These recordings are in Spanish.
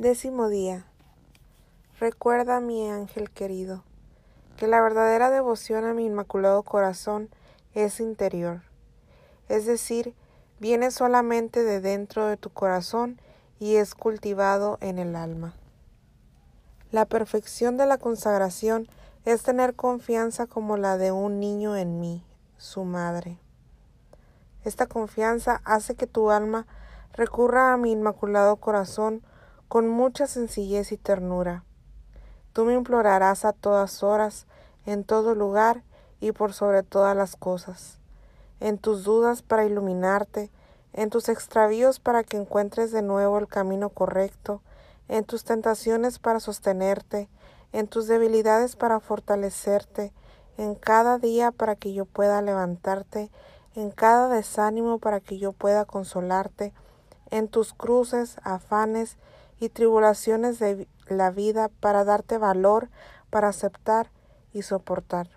Décimo día. Recuerda, mi ángel querido, que la verdadera devoción a mi inmaculado corazón es interior, es decir, viene solamente de dentro de tu corazón y es cultivado en el alma. La perfección de la consagración es tener confianza como la de un niño en mí, su madre. Esta confianza hace que tu alma recurra a mi inmaculado corazón con mucha sencillez y ternura. Tú me implorarás a todas horas, en todo lugar y por sobre todas las cosas, en tus dudas para iluminarte, en tus extravíos para que encuentres de nuevo el camino correcto, en tus tentaciones para sostenerte, en tus debilidades para fortalecerte, en cada día para que yo pueda levantarte, en cada desánimo para que yo pueda consolarte, en tus cruces, afanes y tribulaciones de la vida para darte valor, para aceptar y soportar.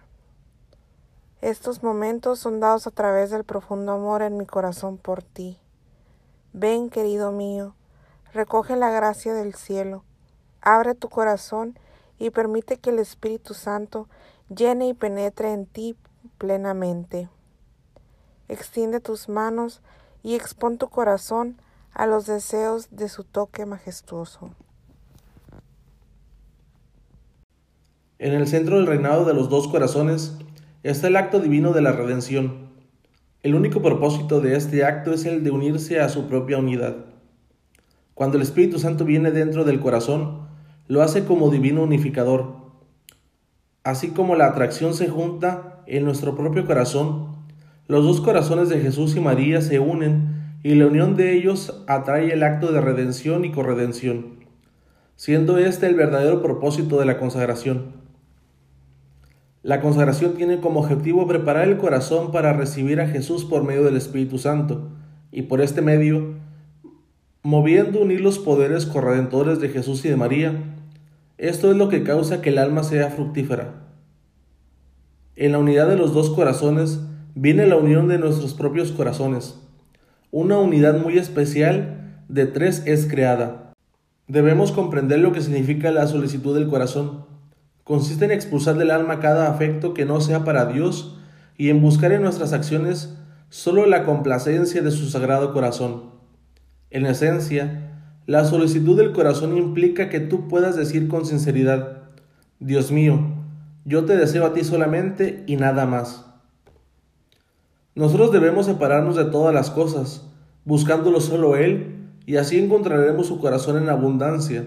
Estos momentos son dados a través del profundo amor en mi corazón por ti. Ven, querido mío, recoge la gracia del cielo, abre tu corazón y permite que el Espíritu Santo llene y penetre en ti plenamente. Extiende tus manos y expón tu corazón a los deseos de su toque majestuoso. En el centro del reinado de los dos corazones está el acto divino de la redención. El único propósito de este acto es el de unirse a su propia unidad. Cuando el Espíritu Santo viene dentro del corazón, lo hace como divino unificador. Así como la atracción se junta en nuestro propio corazón, los dos corazones de Jesús y María se unen y la unión de ellos atrae el acto de redención y corredención, siendo este el verdadero propósito de la consagración. La consagración tiene como objetivo preparar el corazón para recibir a Jesús por medio del Espíritu Santo, y por este medio, moviendo unir los poderes corredentores de Jesús y de María, esto es lo que causa que el alma sea fructífera. En la unidad de los dos corazones viene la unión de nuestros propios corazones, una unidad muy especial de tres es creada. Debemos comprender lo que significa la solicitud del corazón. Consiste en expulsar del alma cada afecto que no sea para Dios y en buscar en nuestras acciones solo la complacencia de su sagrado corazón. En esencia, la solicitud del corazón implica que tú puedas decir con sinceridad, Dios mío, yo te deseo a ti solamente y nada más. Nosotros debemos separarnos de todas las cosas, buscándolo solo Él, y así encontraremos su corazón en abundancia.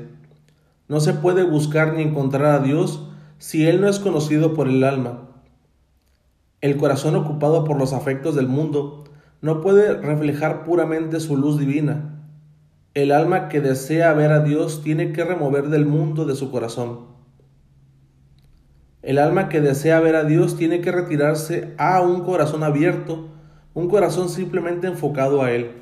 No se puede buscar ni encontrar a Dios si Él no es conocido por el alma. El corazón ocupado por los afectos del mundo no puede reflejar puramente su luz divina. El alma que desea ver a Dios tiene que remover del mundo de su corazón. El alma que desea ver a Dios tiene que retirarse a un corazón abierto, un corazón simplemente enfocado a Él.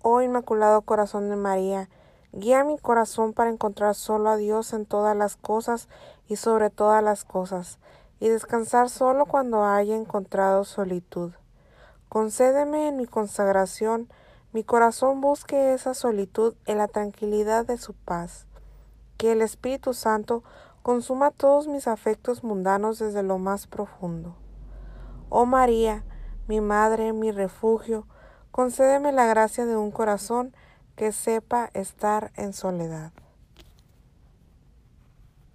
Oh Inmaculado Corazón de María, guía mi corazón para encontrar solo a Dios en todas las cosas y sobre todas las cosas, y descansar solo cuando haya encontrado solitud. Concédeme en mi consagración, mi corazón busque esa solitud en la tranquilidad de su paz que el Espíritu Santo consuma todos mis afectos mundanos desde lo más profundo. Oh María, mi Madre, mi refugio, concédeme la gracia de un corazón que sepa estar en soledad.